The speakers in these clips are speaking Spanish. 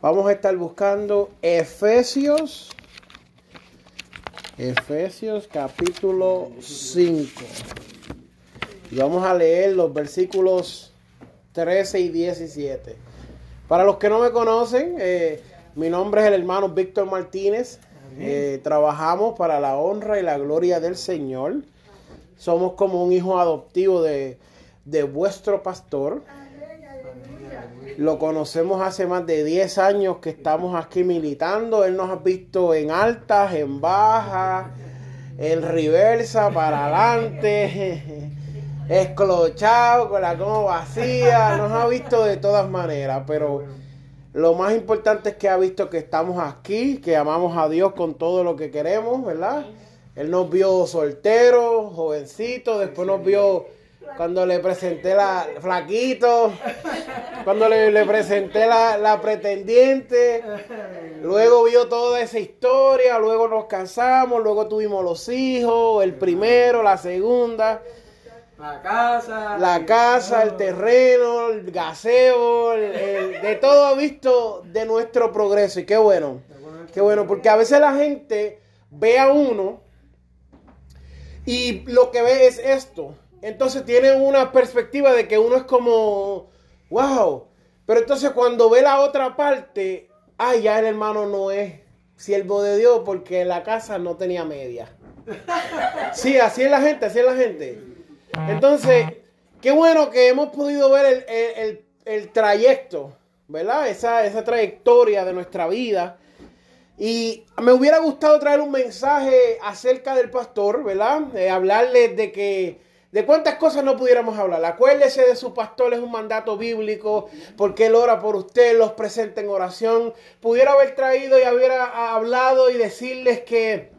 Vamos a estar buscando Efesios, Efesios capítulo 5. Y vamos a leer los versículos 13 y 17. Para los que no me conocen, eh, mi nombre es el hermano Víctor Martínez. Eh, trabajamos para la honra y la gloria del Señor. Somos como un hijo adoptivo de, de vuestro pastor. Lo conocemos hace más de 10 años que estamos aquí militando. Él nos ha visto en altas, en bajas, en reversa, para adelante, esclochado, con la coma vacía. Nos ha visto de todas maneras, pero lo más importante es que ha visto que estamos aquí, que amamos a Dios con todo lo que queremos, ¿verdad? Él nos vio soltero, jovencito, después nos vio cuando le presenté la flaquito, cuando le, presenté la, pretendiente, luego vio toda esa historia, luego nos casamos, luego tuvimos los hijos, el primero, la segunda. La casa. La casa, el terreno, el gaseo, de todo ha visto de nuestro progreso. Y qué bueno. Qué bueno, porque a veces la gente ve a uno y lo que ve es esto. Entonces tiene una perspectiva de que uno es como, wow. Pero entonces cuando ve la otra parte, ay, ya el hermano no es siervo de Dios porque la casa no tenía media. Sí, así es la gente, así es la gente. Entonces, qué bueno que hemos podido ver el, trayecto, ¿verdad? Esa, esa trayectoria de nuestra vida. Y me hubiera gustado traer un mensaje acerca del pastor, ¿verdad? Eh, hablarles de que de cuántas cosas no pudiéramos hablar. Acuérdese de su pastor, es un mandato bíblico, porque él ora por usted, los presenta en oración. Pudiera haber traído y hubiera hablado y decirles que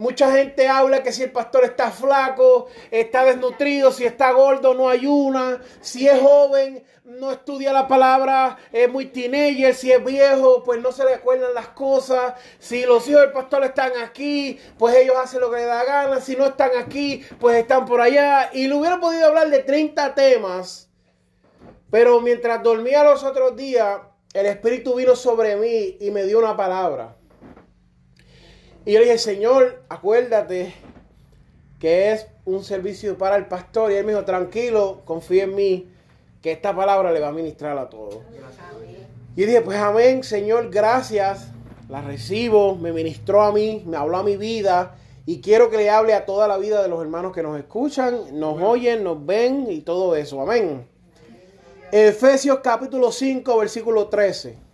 Mucha gente habla que si el pastor está flaco, está desnutrido, si está gordo, no ayuna, si es joven, no estudia la palabra, es muy teenager, si es viejo, pues no se le acuerdan las cosas. Si los hijos del pastor están aquí, pues ellos hacen lo que les da gana. Si no están aquí, pues están por allá. Y le hubiera podido hablar de 30 temas, pero mientras dormía los otros días, el Espíritu vino sobre mí y me dio una palabra. Y yo le dije, Señor, acuérdate que es un servicio para el pastor. Y él me dijo, tranquilo, confía en mí, que esta palabra le va a ministrar a todos. Y dije, pues amén, Señor, gracias. La recibo, me ministró a mí, me habló a mi vida. Y quiero que le hable a toda la vida de los hermanos que nos escuchan, nos oyen, nos ven y todo eso. Amén. Efesios capítulo 5, versículo 13.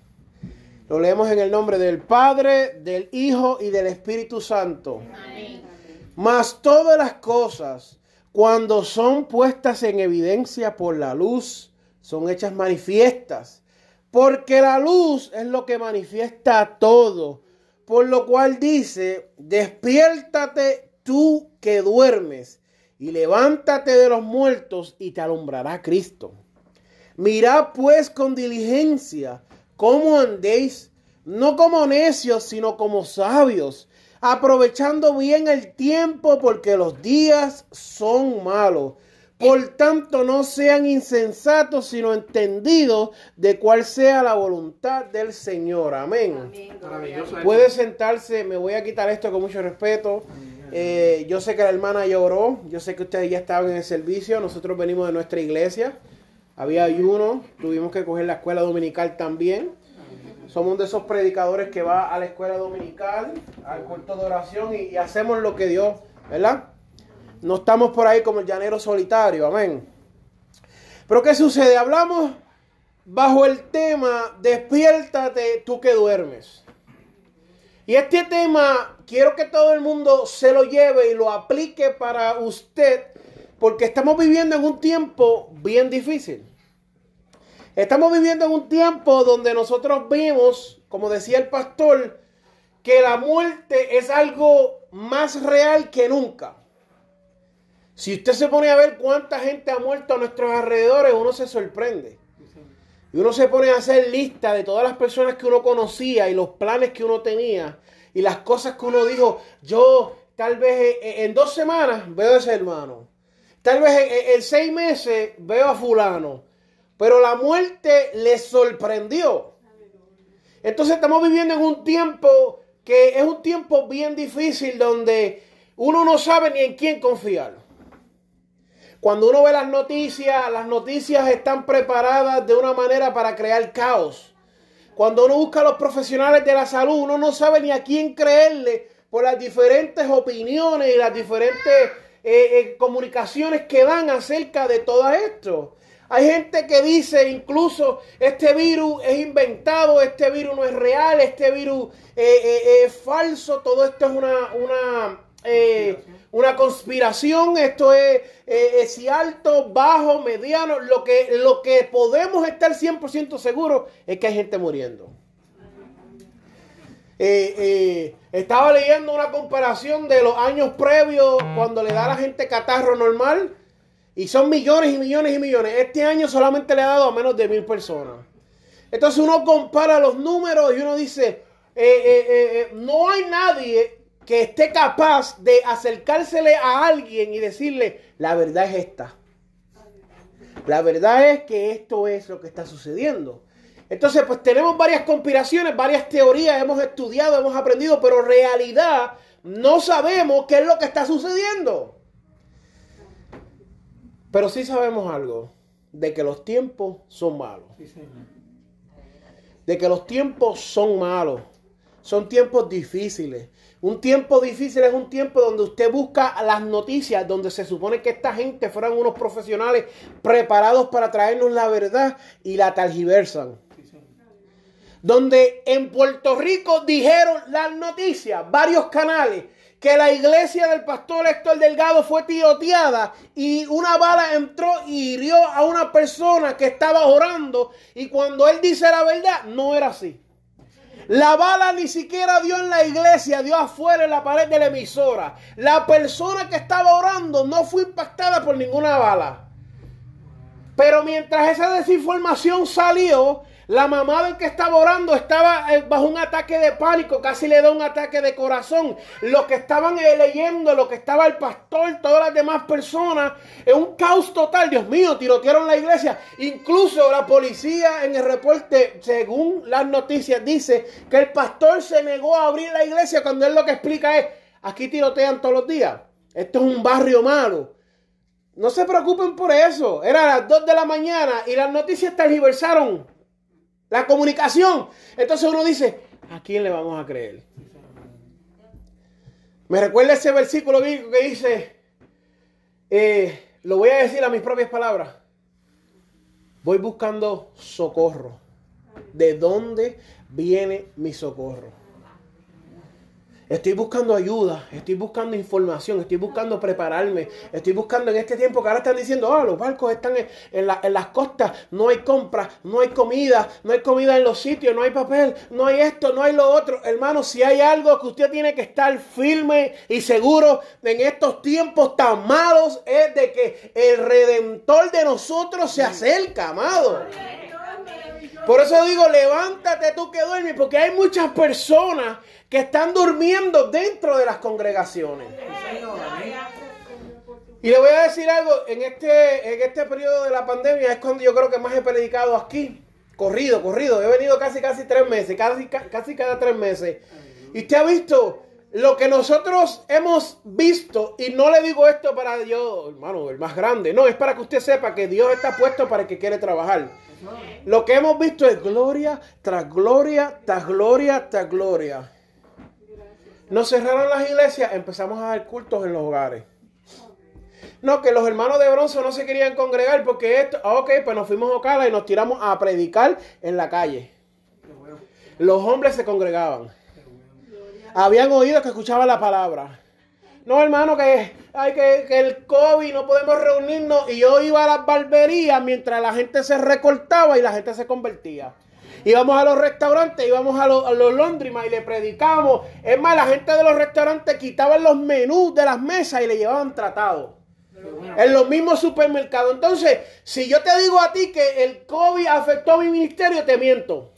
Lo leemos en el nombre del Padre, del Hijo y del Espíritu Santo. Mas todas las cosas, cuando son puestas en evidencia por la luz, son hechas manifiestas. Porque la luz es lo que manifiesta todo. Por lo cual dice, despiértate tú que duermes y levántate de los muertos y te alumbrará Cristo. Mirad pues con diligencia cómo andéis, no como necios, sino como sabios, aprovechando bien el tiempo porque los días son malos. Por tanto, no sean insensatos, sino entendidos de cuál sea la voluntad del Señor. Amén. Puede sentarse, me voy a quitar esto con mucho respeto. Eh, yo sé que la hermana lloró, yo sé que ustedes ya estaban en el servicio, nosotros venimos de nuestra iglesia había ayuno, tuvimos que coger la escuela dominical también. Somos de esos predicadores que va a la escuela dominical, al culto de oración y, hacemos lo que Dios, ¿verdad? No estamos por ahí como el llanero solitario, amén. Pero ¿qué sucede? Hablamos bajo el tema, despiértate tú que duermes. Y este tema quiero que todo el mundo se lo lleve y lo aplique para usted porque estamos viviendo en un tiempo bien difícil. Estamos viviendo en un tiempo donde nosotros vimos, como decía el pastor, que la muerte es algo más real que nunca. Si usted se pone a ver cuánta gente ha muerto a nuestros alrededores, uno se sorprende. Y uno se pone a hacer lista de todas las personas que uno conocía y los planes que uno tenía y las cosas que uno dijo, yo tal vez en dos semanas veo a ese hermano. Tal vez en seis meses veo a fulano. Pero la muerte le sorprendió. Entonces estamos viviendo en un tiempo que es un tiempo bien difícil donde uno no sabe ni en quién confiar. Cuando uno ve las noticias, las noticias están preparadas de una manera para crear caos. Cuando uno busca a los profesionales de la salud, uno no sabe ni a quién creerle por las diferentes opiniones y las diferentes eh, eh, comunicaciones que dan acerca de todo esto. Hay gente que dice incluso este virus es inventado, este virus no es real, este virus eh, eh, es falso, todo esto es una, una, una conspiración, esto es, si alto, bajo, mediano, lo que, lo que podemos estar 100% seguros es que hay gente muriendo. Estaba leyendo una comparación de los años previos cuando le da a la gente catarro normal y son millones y millones y millones. Este año solamente le ha dado a menos de mil personas. Entonces uno compara los números y uno dice, eh, eh, eh, no hay nadie que esté capaz de acercársele a alguien y decirle, la verdad es esta. La verdad es que esto es lo que está sucediendo. Entonces, pues tenemos varias conspiraciones, varias teorías, hemos estudiado, hemos aprendido, pero en realidad no sabemos qué es lo que está sucediendo. Pero sí sabemos algo, de que los tiempos son malos. De que los tiempos son malos. Son tiempos difíciles. Un tiempo difícil es un tiempo donde usted busca las noticias, donde se supone que esta gente fueran unos profesionales preparados para traernos la verdad y la talgiversan. Donde en Puerto Rico dijeron las noticias, varios canales, que la iglesia del pastor Héctor Delgado fue tiroteada y una bala entró y hirió a una persona que estaba orando y cuando él dice la verdad, no era así. La bala ni siquiera dio en la iglesia, dio afuera en la pared de la emisora. La persona que estaba orando no fue impactada por ninguna bala. Pero mientras esa desinformación salió, la mamá del que estaba orando estaba eh, bajo un ataque de pánico, casi le da un ataque de corazón. Los que estaban eh, leyendo, lo que estaba el pastor, todas las demás personas, es un caos total. Dios mío, tirotearon la iglesia. Incluso la policía en el reporte, según las noticias, dice que el pastor se negó a abrir la iglesia cuando él lo que explica es, aquí tirotean todos los días. Esto es un barrio malo. No se preocupen por eso. Era a las 2 de la mañana y las noticias tergiversaron la comunicación. Entonces uno dice, ¿a quién le vamos a creer? Me recuerda ese versículo bíblico que dice, eh, lo voy a decir a mis propias palabras. Voy buscando socorro. ¿De dónde viene mi socorro? Estoy buscando ayuda, estoy buscando información, estoy buscando prepararme, estoy buscando en este tiempo que ahora están diciendo, ah, los barcos están en, las costas, no hay compra, no hay comida, no hay comida en los sitios, no hay papel, no hay esto, no hay lo otro. Hermano, si hay algo que usted tiene que estar firme y seguro en estos tiempos tan malos, es de que el redentor de nosotros se acerca, amado. Por eso digo, levántate tú que duermes, porque hay muchas personas que están durmiendo dentro de las congregaciones. Y le voy a decir algo, en este, en este periodo de la pandemia es cuando yo creo que más he predicado aquí. Corrido, corrido. He venido casi, casi tres meses, casi, casi cada tres meses. Y usted ha visto lo que nosotros hemos visto, y no le digo esto para Dios, hermano, el más grande, no, es para que usted sepa que Dios está puesto para el que quiere trabajar. Lo que hemos visto es gloria tras gloria, tras gloria, tras gloria. Nos cerraron las iglesias, empezamos a dar cultos en los hogares. No, que los hermanos de bronce no se querían congregar porque esto, ah, ok, pues nos fuimos a Ocala y nos tiramos a predicar en la calle. Los hombres se congregaban. Habían oído que escuchaban la palabra. no hermano, que, que, que el COVID no podemos reunirnos. Y yo iba a las barberías mientras la gente se recortaba y la gente se convertía. Íbamos a los restaurantes, íbamos a, los, a los y le predicábamos. Es más, la gente de los restaurantes quitaban los menús de las mesas y le llevaban tratado. En los mismos supermercados. Entonces, si yo te digo a ti que el COVID afectó a mi ministerio, te miento.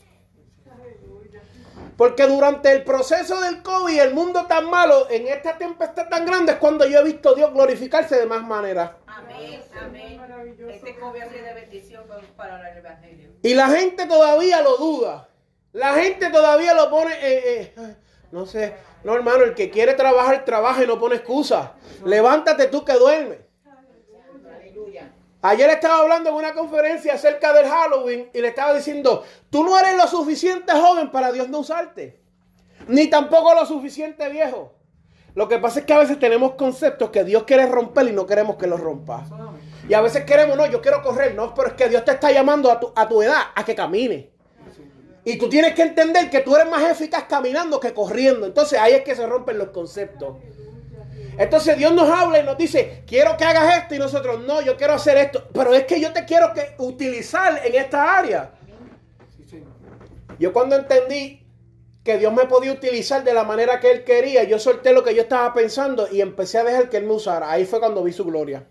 Porque durante el proceso del COVID, el mundo tan malo, en esta tempestad tan grande, es cuando yo he visto a Dios glorificarse de más maneras. Amén, amén. Este COVID ha sido de bendición para el Evangelio. Y la gente todavía lo duda. La gente todavía lo pone, eh, eh, no sé, no hermano, el que quiere trabajar, trabaja y no pone excusa. Levántate tú que duermes. Ayer estaba hablando en una conferencia acerca del Halloween y le estaba diciendo, tú no eres lo suficiente joven para Dios no usarte, ni tampoco lo suficiente viejo. Lo que pasa es que a veces tenemos conceptos que Dios quiere romper y no queremos que los rompa. Y a veces queremos, no, yo quiero correr, no, pero es que Dios te está llamando a tu, a tu edad a que camine. Y tú tienes que entender que tú eres más eficaz caminando que corriendo. Entonces ahí es que se rompen los conceptos. Entonces Dios nos habla y nos dice, quiero que hagas esto y nosotros, no, yo quiero hacer esto. Pero es que yo te quiero que utilizar en esta área. Yo cuando entendí que Dios me podía utilizar de la manera que Él quería, yo solté lo que yo estaba pensando y empecé a dejar que Él me usara. Ahí fue cuando vi su gloria.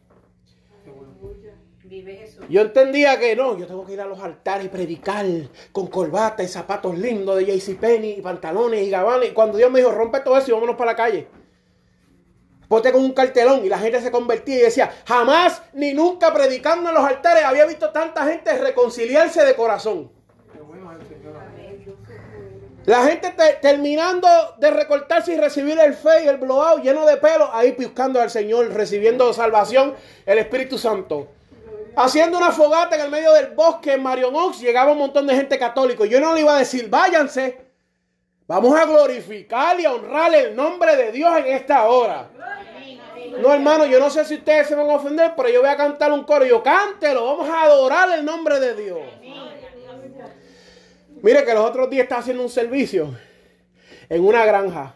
Yo entendía que no, yo tengo que ir a los altares y predicar con corbata y zapatos lindos de JCPenney y pantalones y gabanes. Y cuando Dios me dijo, rompe todo eso y vámonos para la calle. Ponte con un cartelón y la gente se convertía y decía, jamás ni nunca predicando en los altares había visto tanta gente reconciliarse de corazón. La gente terminando de recortarse y recibir el fe y el blowout lleno de pelo, ahí buscando al Señor, recibiendo salvación, el Espíritu Santo. Haciendo una fogata en el medio del bosque en Marion Oaks, llegaba un montón de gente católico. Yo no le iba a decir, váyanse. Vamos a glorificar y a honrar el nombre de Dios en esta hora. No, hermano, yo no sé si ustedes se van a ofender, pero yo voy a cantar un coro. Yo cántelo, vamos a adorar el nombre de Dios. Mire que los otros días estaba haciendo un servicio en una granja.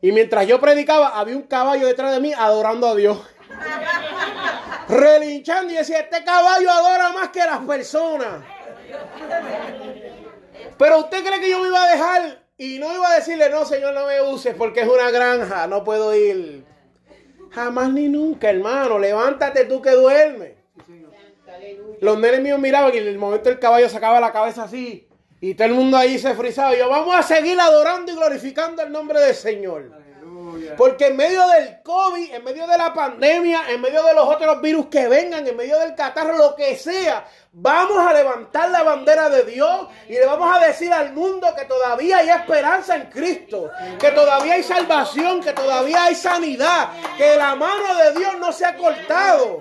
Y mientras yo predicaba, había un caballo detrás de mí adorando a Dios. Relinchando y decía, este caballo adora más que las personas. Pero usted cree que yo me iba a dejar y no iba a decirle, no, Señor, no me uses porque es una granja, no puedo ir. Jamás ni nunca, hermano. Levántate tú que duermes. Los nenes míos miraban y en el momento el caballo sacaba la cabeza así. Y todo el mundo ahí se frizaba. Y yo, vamos a seguir adorando y glorificando el nombre del Señor. Porque en medio del COVID, en medio de la pandemia, en medio de los otros virus que vengan, en medio del catarro, lo que sea, vamos a levantar la bandera de Dios y le vamos a decir al mundo que todavía hay esperanza en Cristo, que todavía hay salvación, que todavía hay sanidad, que la mano de Dios no se ha cortado.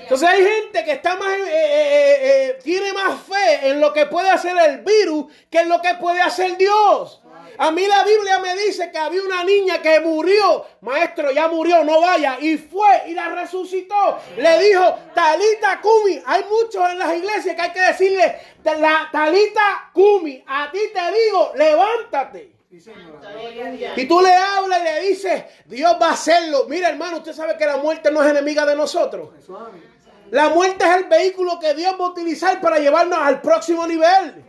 Entonces hay gente que está más, eh, eh, eh, tiene más fe en lo que puede hacer el virus que en lo que puede hacer Dios. A mí la Biblia me dice que había una niña que murió. Maestro, ya murió, no vaya. Y fue y la resucitó. Le dijo, Talita Kumi. Hay muchos en las iglesias que hay que decirle, la Talita Kumi, a ti te digo, levántate. Y tú le hablas y le dices, Dios va a hacerlo. Mira, hermano, usted sabe que la muerte no es enemiga de nosotros. La muerte es el vehículo que Dios va a utilizar para llevarnos al próximo nivel.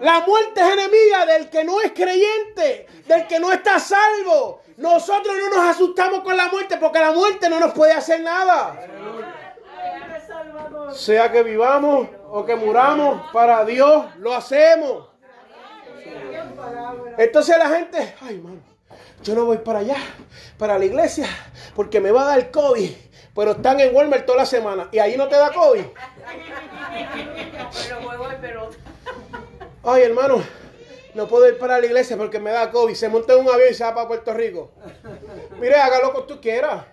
La muerte es enemiga del que no es creyente, del que no está salvo. Nosotros no nos asustamos con la muerte porque la muerte no nos puede hacer nada. Sea que vivamos o que muramos, para Dios lo hacemos. Entonces la gente, ay, mano, yo no voy para allá, para la iglesia, porque me va a dar COVID. Pero están en Walmart toda la semana y ahí no te da COVID. Ay, hermano, no puedo ir para la iglesia porque me da COVID. Se monta en un avión y se va para Puerto Rico. Mire, haga lo que tú quieras.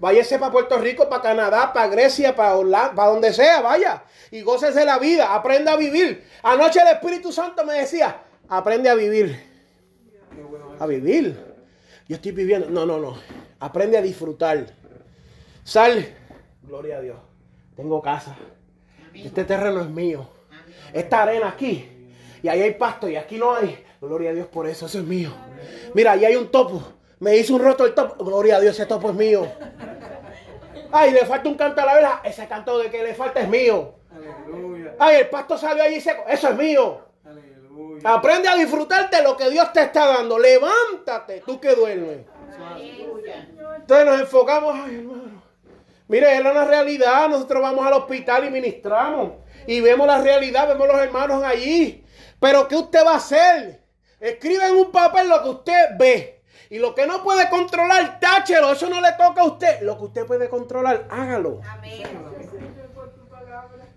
Váyase para Puerto Rico, para Canadá, para Grecia, para Holanda, para donde sea, vaya. Y gócese la vida, aprenda a vivir. Anoche el Espíritu Santo me decía, aprende a vivir. A vivir. Yo estoy viviendo. No, no, no. Aprende a disfrutar. Sal. Gloria a Dios. Tengo casa. Este terreno es mío. Esta arena aquí y ahí hay pasto y aquí no hay. Gloria a Dios por eso, eso es mío. Mira, ahí hay un topo. Me hizo un roto el top. Gloria a Dios, ese topo es mío. Ay, le falta un canto a la vela. Ese canto de que le falta es mío. Aleluya. Ay, el pasto salió allí seco. Eso es mío. Aleluya. Aprende a disfrutarte lo que Dios te está dando. Levántate, tú que duermes. Entonces nos enfocamos, ay hermano. Mire, es una realidad. Nosotros vamos al hospital y ministramos. Y vemos la realidad, vemos los hermanos allí. Pero ¿qué usted va a hacer? Escribe en un papel lo que usted ve. Y lo que no puede controlar, táchelo. Eso no le toca a usted. Lo que usted puede controlar, hágalo.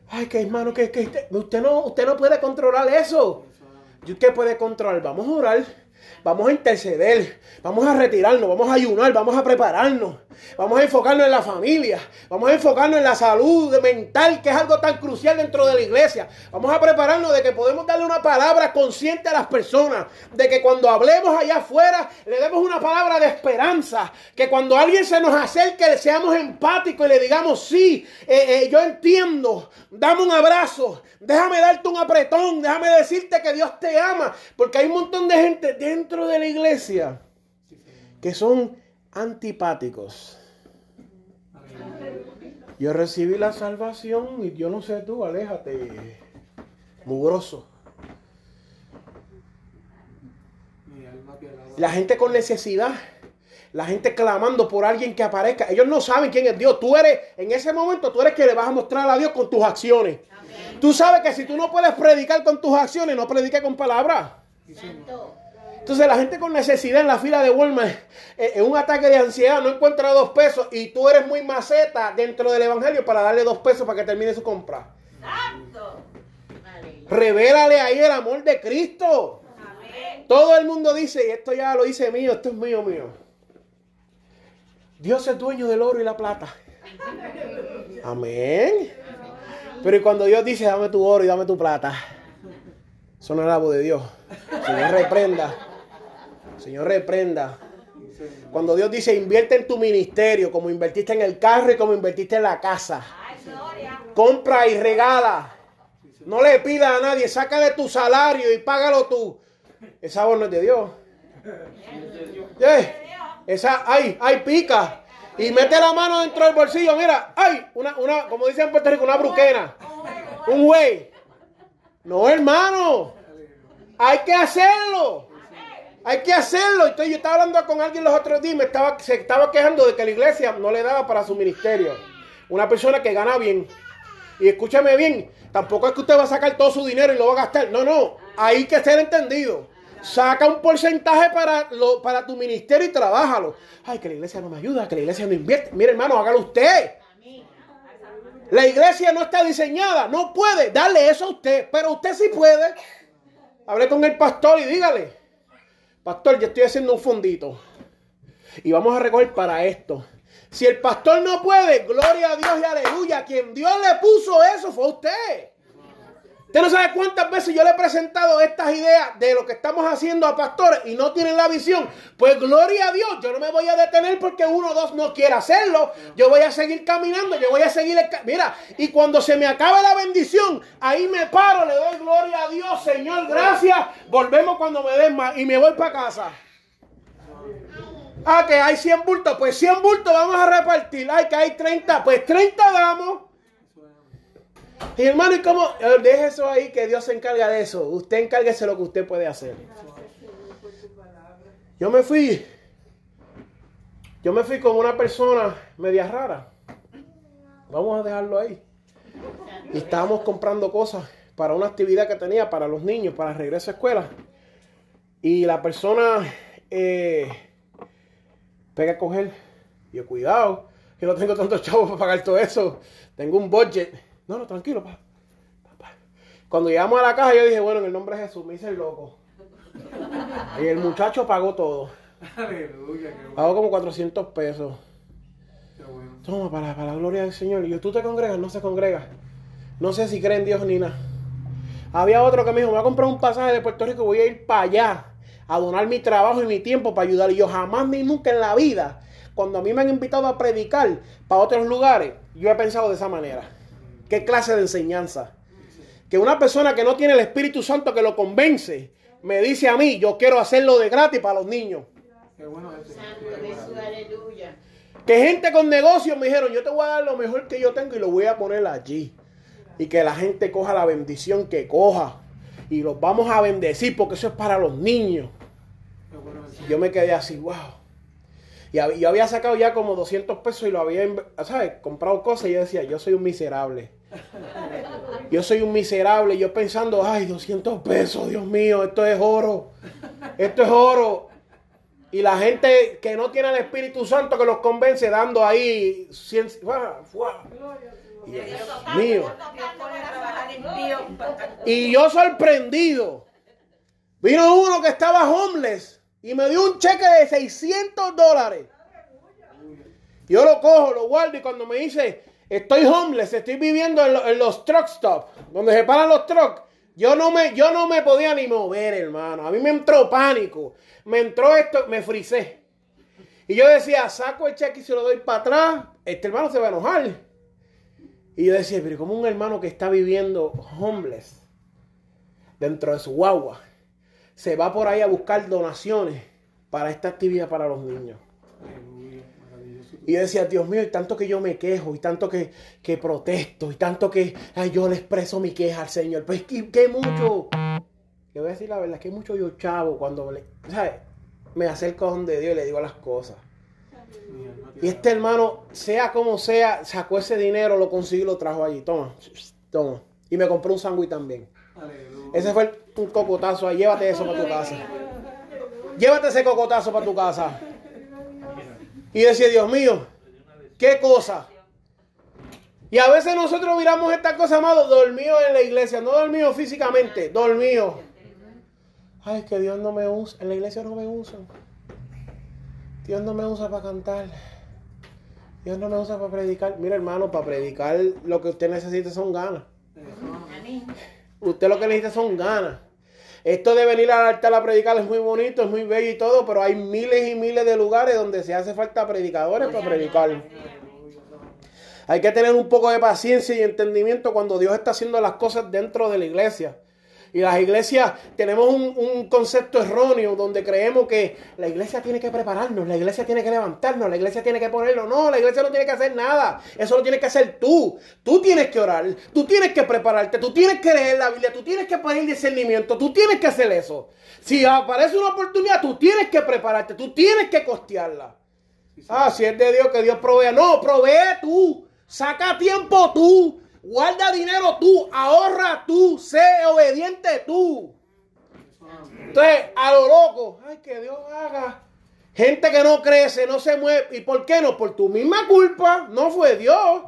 Ay, que hermano, que, que usted, usted no, usted no puede controlar eso. ¿Y usted puede controlar? Vamos a orar. Vamos a interceder, vamos a retirarnos, vamos a ayunar, vamos a prepararnos, vamos a enfocarnos en la familia, vamos a enfocarnos en la salud mental, que es algo tan crucial dentro de la iglesia. Vamos a prepararnos de que podemos darle una palabra consciente a las personas, de que cuando hablemos allá afuera le demos una palabra de esperanza, que cuando alguien se nos acerque seamos empáticos y le digamos, sí, eh, eh, yo entiendo, dame un abrazo, déjame darte un apretón, déjame decirte que Dios te ama, porque hay un montón de gente dentro de la iglesia que son antipáticos. Yo recibí la salvación y yo no sé tú, aléjate, mugroso. La gente con necesidad, la gente clamando por alguien que aparezca. Ellos no saben quién es Dios. Tú eres, en ese momento, tú eres que le vas a mostrar a Dios con tus acciones. Tú sabes que si tú no puedes predicar con tus acciones, no prediques con palabras. Entonces la gente con necesidad en la fila de Walmart, eh, en un ataque de ansiedad, no encuentra dos pesos y tú eres muy maceta dentro del evangelio para darle dos pesos para que termine su compra. Revélale ahí el amor de Cristo. Todo el mundo dice, y esto ya lo hice mío, esto es mío, mío. Dios es dueño del oro y la plata. Amén. Pero cuando Dios dice, dame tu oro y dame tu plata, eso no es la voz de Dios. Señor, reprenda. Señor, reprenda. Cuando Dios dice, invierte en tu ministerio, como invertiste en el carro y como invertiste en la casa. Compra y regala. No le pida a nadie, saca de tu salario y págalo tú. Esa voz no es de Dios. Eh, Esa, ay, ay, pica. Y mete la mano dentro del bolsillo, mira, ay, una, una, como dicen en Puerto Rico, una bruquena. Un güey. No, hermano. Hay que hacerlo. Hay que hacerlo. Entonces yo estaba hablando con alguien los otros días y me estaba, se estaba quejando de que la iglesia no le daba para su ministerio. Una persona que gana bien. Y escúchame bien, tampoco es que usted va a sacar todo su dinero y lo va a gastar. No, no, hay que ser entendido. Saca un porcentaje para, lo, para tu ministerio y trabájalo. Ay, que la iglesia no me ayuda, que la iglesia no invierte. Mire, hermano, hágalo usted. La iglesia no está diseñada, no puede darle eso a usted, pero usted sí puede. Hable con el pastor y dígale, pastor, yo estoy haciendo un fondito y vamos a recoger para esto. Si el pastor no puede, gloria a Dios y aleluya, quien Dios le puso eso fue usted. Usted no sabe cuántas veces yo le he presentado estas ideas de lo que estamos haciendo a pastores y no tienen la visión. Pues gloria a Dios, yo no me voy a detener porque uno o dos no quiere hacerlo. Yo voy a seguir caminando, yo voy a seguir. Mira, y cuando se me acabe la bendición, ahí me paro, le doy gloria a Dios, Señor, gracias. Volvemos cuando me den más y me voy para casa. Ah, que hay 100 bultos, pues 100 bultos vamos a repartir. Ay, que hay 30, pues 30 damos. Y hermano, ¿y cómo? Deje eso ahí, que Dios se encarga de eso. Usted encárguese lo que usted puede hacer. Yo me fui. Yo me fui con una persona media rara. Vamos a dejarlo ahí. Estábamos comprando cosas para una actividad que tenía para los niños, para regreso a escuela. Y la persona eh, pega a coger. Yo, cuidado, que no tengo tantos chavos para pagar todo eso. Tengo un budget. No, no, tranquilo, pa. Pa. Cuando llegamos a la caja, yo dije, bueno, en el nombre de Jesús, me hice el loco. Y el muchacho pagó todo. Aleluya, qué bueno. Pagó como 400 pesos. Qué bueno. Toma, para, para la gloria del Señor. Y yo, ¿tú te congregas? No se congrega. No sé si cree en Dios ni nada. Había otro que me dijo, me voy a comprar un pasaje de Puerto Rico y voy a ir para allá a donar mi trabajo y mi tiempo para ayudar. Y yo jamás ni nunca en la vida, cuando a mí me han invitado a predicar para otros lugares, yo he pensado de esa manera. ¿Qué clase de enseñanza? Que una persona que no tiene el Espíritu Santo que lo convence, me dice a mí, yo quiero hacerlo de gratis para los niños. Qué bueno ese. Santo Jesús, aleluya. Que gente con negocios me dijeron, yo te voy a dar lo mejor que yo tengo y lo voy a poner allí. Y que la gente coja la bendición que coja. Y los vamos a bendecir porque eso es para los niños. Yo me quedé así, wow. Y yo había sacado ya como 200 pesos y lo había, ¿sabes? Comprado cosas y yo decía, yo soy un miserable. Yo soy un miserable. Yo pensando, ay, 200 pesos, Dios mío, esto es oro. Esto es oro. Y la gente que no tiene el Espíritu Santo que los convence dando ahí, mío. Y yo sorprendido. Vino uno que estaba homeless y me dio un cheque de 600 dólares. Yo lo cojo, lo guardo y cuando me dice, estoy homeless, estoy viviendo en, lo- en los truck stops, donde se paran los trucks, yo no, me, yo no me podía ni mover, hermano. A mí me entró pánico. Me entró esto, me frisé. Y yo decía, saco el cheque y se lo doy para atrás. Este hermano se va a enojar. Y yo decía, pero como un hermano que está viviendo homeless dentro de su guagua se va por ahí a buscar donaciones para esta actividad para los niños. Y decía, Dios mío, y tanto que yo me quejo, y tanto que, que protesto, y tanto que ay, yo le expreso mi queja al Señor. Pues que, mucho, le voy a decir la verdad, que mucho yo chavo cuando le, ¿sabes? me acerco a donde Dios y le digo las cosas. Y este hermano, sea como sea, sacó ese dinero, lo consiguió y lo trajo allí. Toma, toma. Y me compró un sándwich también. Ese fue el- cocotazo. Llévate eso para tu casa. Llévate ese cocotazo para tu casa. Y decía, Dios mío, qué cosa. Y a veces nosotros miramos estas cosas, amado, dormido en la iglesia. No dormido físicamente, dormido. Ay, que Dios no me usa. En la iglesia no me usa. Dios no me usa para cantar. Dios no me usa para predicar. Mira, hermano, para predicar lo que usted necesita son ganas. Usted lo que necesita son ganas. Esto de venir al altar a predicar es muy bonito, es muy bello y todo, pero hay miles y miles de lugares donde se hace falta predicadores para predicar. Hay que tener un poco de paciencia y entendimiento cuando Dios está haciendo las cosas dentro de la iglesia. Y las iglesias tenemos un, un concepto erróneo donde creemos que la iglesia tiene que prepararnos, la iglesia tiene que levantarnos, la iglesia tiene que ponerlo. No, la iglesia no tiene que hacer nada. Eso lo tienes que hacer tú. Tú tienes que orar, tú tienes que prepararte, tú tienes que leer la Biblia, tú tienes que pedir discernimiento, tú tienes que hacer eso. Si aparece una oportunidad, tú tienes que prepararte, tú tienes que costearla. Ah, si es de Dios que Dios provea. No, provee tú. Saca tiempo tú. Guarda dinero tú. Ahorra tú. Sé obediente tú. Entonces, a lo loco. Ay, que Dios haga. Gente que no crece, no se mueve. ¿Y por qué no? Por tu misma culpa. No fue Dios.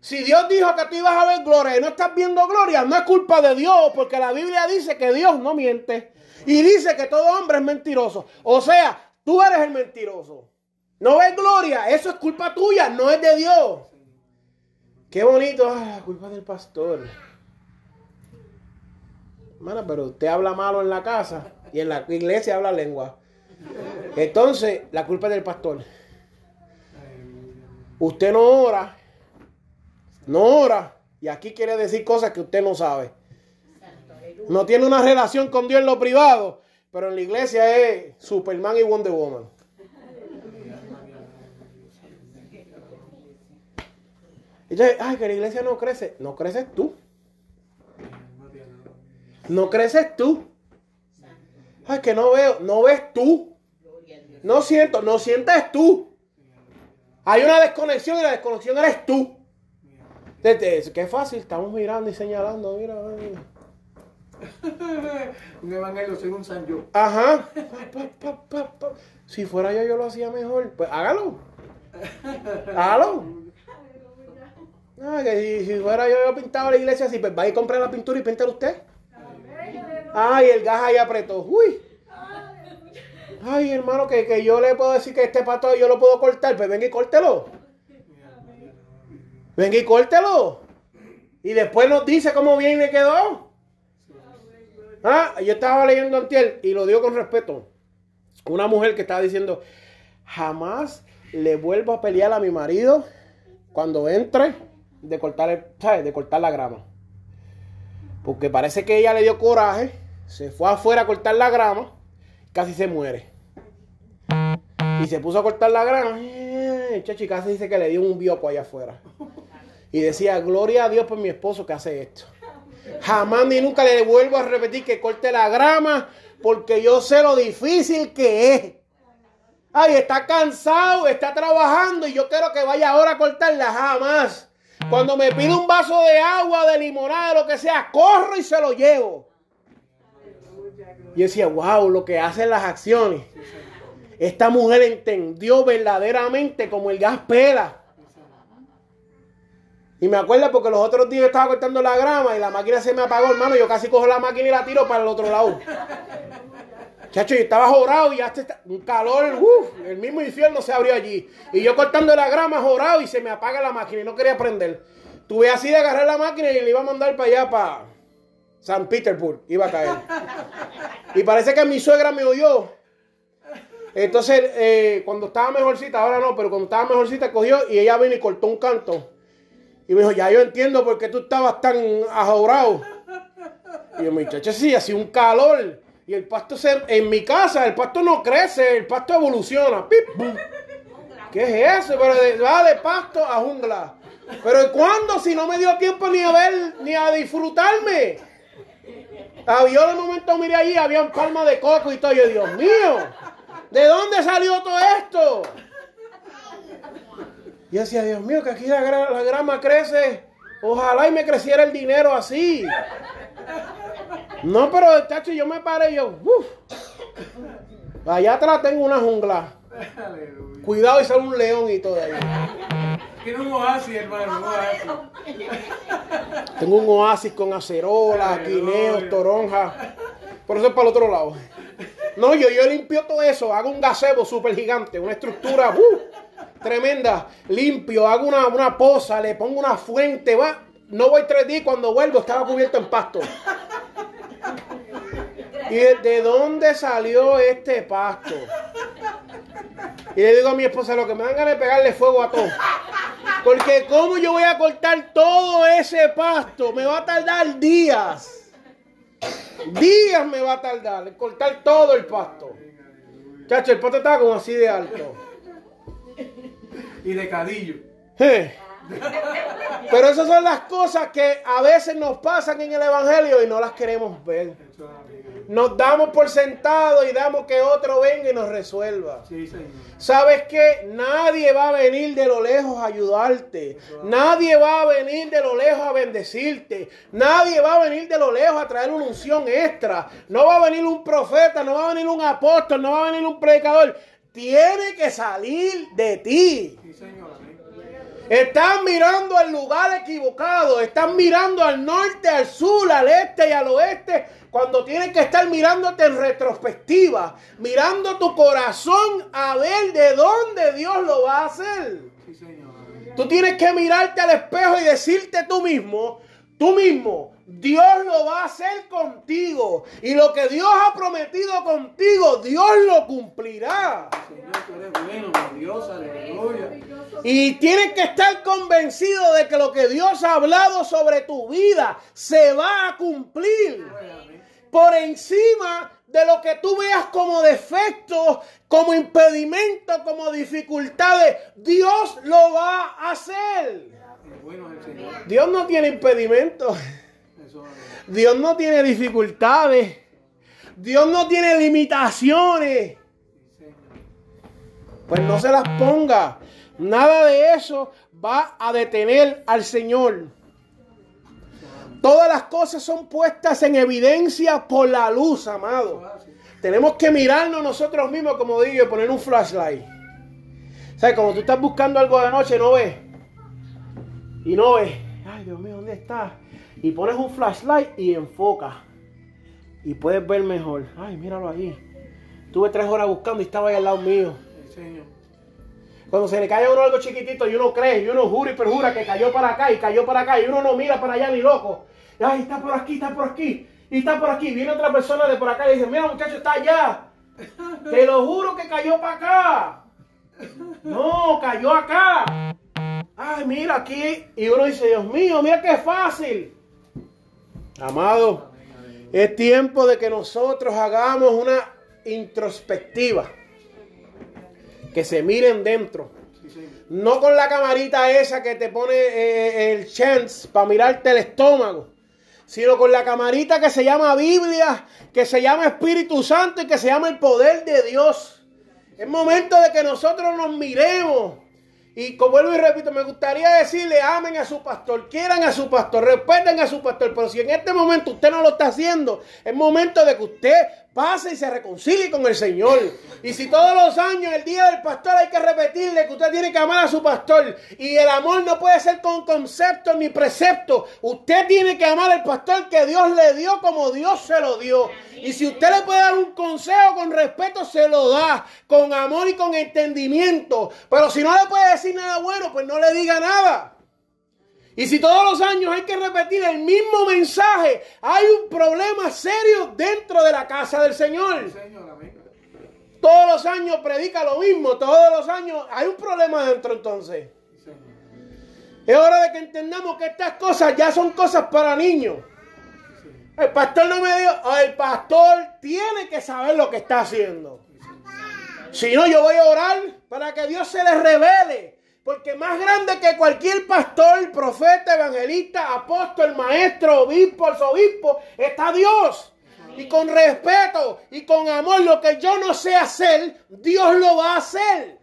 Si Dios dijo que tú ibas a ver gloria y no estás viendo gloria, no es culpa de Dios, porque la Biblia dice que Dios no miente. Y dice que todo hombre es mentiroso. O sea, tú eres el mentiroso. No ves gloria, eso es culpa tuya, no es de Dios. Qué bonito, ah, la culpa del pastor. Hermana, pero usted habla malo en la casa y en la iglesia habla lengua. Entonces, la culpa es del pastor. Usted no ora, no ora, y aquí quiere decir cosas que usted no sabe. No tiene una relación con Dios en lo privado, pero en la iglesia es Superman y Wonder Woman. Entonces, ay, que la iglesia no crece. No creces tú. No creces tú. Ay, que no veo. No ves tú. No siento. No sientes tú. Hay una desconexión y la desconexión eres tú. Desde, qué fácil. Estamos mirando y señalando. Mira, mira. Un evangelio según San Yo. Ajá. Pa, pa, pa, pa, pa. Si fuera yo, yo lo hacía mejor. Pues hágalo. Hágalo. No, que si, si fuera yo, yo pintaba la iglesia así, pues vaya y compre la pintura y píntela usted. Ay, el gas ahí apretó. Uy. Ay, hermano, que, que yo le puedo decir que este pato yo lo puedo cortar. Pues venga y córtelo. Venga y córtelo. Y después nos dice cómo bien le quedó. Ah, yo estaba leyendo antier y lo digo con respeto. Una mujer que estaba diciendo, jamás le vuelvo a pelear a mi marido cuando entre de cortar, el- ¿sabes? De cortar la grama. Porque parece que ella le dio coraje, se fue afuera a cortar la grama, casi se muere. Y se puso a cortar la grama. Eh, Chachi casi dice que le dio un bioco allá afuera. Y decía, gloria a Dios por mi esposo que hace esto. Jamás ni nunca le vuelvo a repetir que corte la grama porque yo sé lo difícil que es. Ay, está cansado, está trabajando y yo quiero que vaya ahora a cortarla. Jamás. Cuando me pide un vaso de agua, de limonada, lo que sea, corro y se lo llevo. Y decía, wow, lo que hacen las acciones. Esta mujer entendió verdaderamente como el gas pela. Y me acuerdo porque los otros días estaba cortando la grama y la máquina se me apagó, hermano. Yo casi cojo la máquina y la tiro para el otro lado. Chacho, yo estaba jorado y hasta un calor, uff, el mismo infierno se abrió allí. Y yo cortando la grama jorado y se me apaga la máquina y no quería prender. Tuve así de agarrar la máquina y le iba a mandar para allá, para San Petersburg. Iba a caer. Y parece que mi suegra me oyó. Entonces, eh, cuando estaba mejorcita, ahora no, pero cuando estaba mejorcita, cogió y ella vino y cortó un canto. Y me dijo, ya yo entiendo por qué tú estabas tan ajourado. Y yo, muchacho, sí, hacía un calor. Y el pasto se, en mi casa, el pasto no crece, el pasto evoluciona. Pip. ¿Qué es eso? Pero de- va de pasto a jungla. Pero ¿cuándo? Si no me dio tiempo ni a ver, ni a disfrutarme. Yo de momento miré allí, había palmas de coco y todo. Yo, Dios mío, ¿de dónde salió todo esto? Y decía, Dios mío, que aquí la, la grama crece. Ojalá y me creciera el dinero así. No, pero chacho, yo me paré y yo, uff. Allá atrás tengo una jungla. Aleluya. Cuidado y sale un león y todo ahí. Tiene un oasis, hermano, un oasis. Tengo un oasis con acerolas, guineos, toronjas. Por eso es para el otro lado. No, yo, yo limpio todo eso. Hago un gazebo súper gigante, una estructura uh, tremenda. Limpio, hago una, una poza, le pongo una fuente. Va. No voy tres días cuando vuelvo estaba cubierto en pasto. ¿Y de, de dónde salió este pasto? Y le digo a mi esposa, lo que me dan ganas de pegarle fuego a todo. Porque cómo yo voy a cortar todo ese pasto, me va a tardar días. Días me va a tardar cortar todo el pasto. Chacho, el pasto estaba como así de alto. Y de cadillo. Eh. Pero esas son las cosas que a veces nos pasan en el Evangelio y no las queremos ver. Nos damos por sentado y damos que otro venga y nos resuelva. Sí, señor. ¿Sabes qué? Nadie va a venir de lo lejos a ayudarte. Nadie va a venir de lo lejos a bendecirte. Nadie va a venir de lo lejos a traer una unción extra. No va a venir un profeta, no va a venir un apóstol, no va a venir un predicador. Tiene que salir de ti. Sí, señor. Están mirando al lugar equivocado. Están mirando al norte, al sur, al este y al oeste. Cuando tienes que estar mirándote en retrospectiva. Mirando tu corazón a ver de dónde Dios lo va a hacer. Sí, señor. Tú tienes que mirarte al espejo y decirte tú mismo, tú mismo, Dios lo va a hacer contigo. Y lo que Dios ha prometido contigo, Dios lo cumplirá. Señor, tú eres bueno, mi Dios, aleluya. Y tienes que estar convencido de que lo que Dios ha hablado sobre tu vida se va a cumplir. Amén. Por encima de lo que tú veas como defectos, como impedimento, como dificultades, Dios lo va a hacer. Dios no tiene impedimentos. Dios no tiene dificultades. Dios no tiene limitaciones. Pues no se las ponga. Nada de eso va a detener al Señor. Todas las cosas son puestas en evidencia por la luz, amado. Tenemos que mirarnos nosotros mismos, como digo, y poner un flashlight. ¿Sabes? Como tú estás buscando algo de noche, no ves. Y no ves. Ay, Dios mío, ¿dónde está? Y pones un flashlight y enfoca. Y puedes ver mejor. Ay, míralo allí. Tuve tres horas buscando y estaba ahí al lado mío. Cuando se le cae a uno algo chiquitito y uno cree, y uno jura y perjura que cayó para acá y cayó para acá, y uno no mira para allá ni loco. Ay, está por aquí, está por aquí, y está por aquí. Viene otra persona de por acá y dice, mira muchacho, está allá. Te lo juro que cayó para acá. No, cayó acá. Ay, mira aquí. Y uno dice, Dios mío, mira qué fácil. Amado, es tiempo de que nosotros hagamos una introspectiva. que se miren dentro. No con la camarita esa que te pone eh, el chance para mirarte el estómago, sino con la camarita que se llama Biblia, que se llama Espíritu Santo y que se llama el poder de Dios. Es momento de que nosotros nos miremos. Y como vuelvo y repito, me gustaría decirle, amen a su pastor, quieran a su pastor, respeten a su pastor. Pero si en este momento usted no lo está haciendo, es momento de que usted pase y se reconcilie con el Señor. Y si todos los años, el día del pastor, hay que repetirle que usted tiene que amar a su pastor. Y el amor no puede ser con conceptos ni preceptos. Usted tiene que amar al pastor que Dios le dio como Dios se lo dio. Y si usted le puede dar un consejo con respeto, se lo da. Con amor y con entendimiento. Pero si no le puede decir nada bueno, pues no le diga nada. Y si todos los años hay que repetir el mismo mensaje, hay un problema serio dentro de la casa del Señor. Todos los años predica lo mismo, todos los años hay un problema dentro entonces. Es hora de que entendamos que estas cosas ya son cosas para niños. El pastor no me dio, el pastor tiene que saber lo que está haciendo. Si no, yo voy a orar para que Dios se le revele. Porque más grande que cualquier pastor, profeta, evangelista, apóstol, maestro, obispo, arzobispo, está Dios. Y con respeto y con amor, lo que yo no sé hacer, Dios lo va a hacer.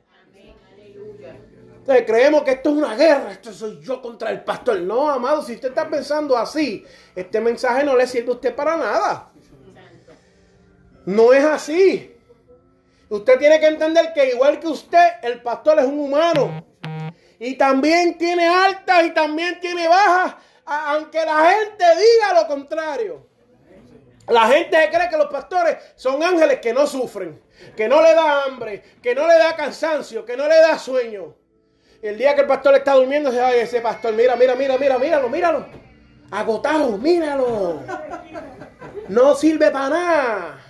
Entonces creemos que esto es una guerra, esto soy yo contra el pastor. No, amado, si usted está pensando así, este mensaje no le sirve a usted para nada. No es así. Usted tiene que entender que igual que usted, el pastor es un humano. Y también tiene altas y también tiene bajas, a- aunque la gente diga lo contrario. La gente cree que los pastores son ángeles que no sufren, que no le da hambre, que no le da cansancio, que no le da sueño. El día que el pastor está durmiendo, se va ese pastor, mira, mira, mira, mira, míralo, míralo. Agotado, míralo. No sirve para nada.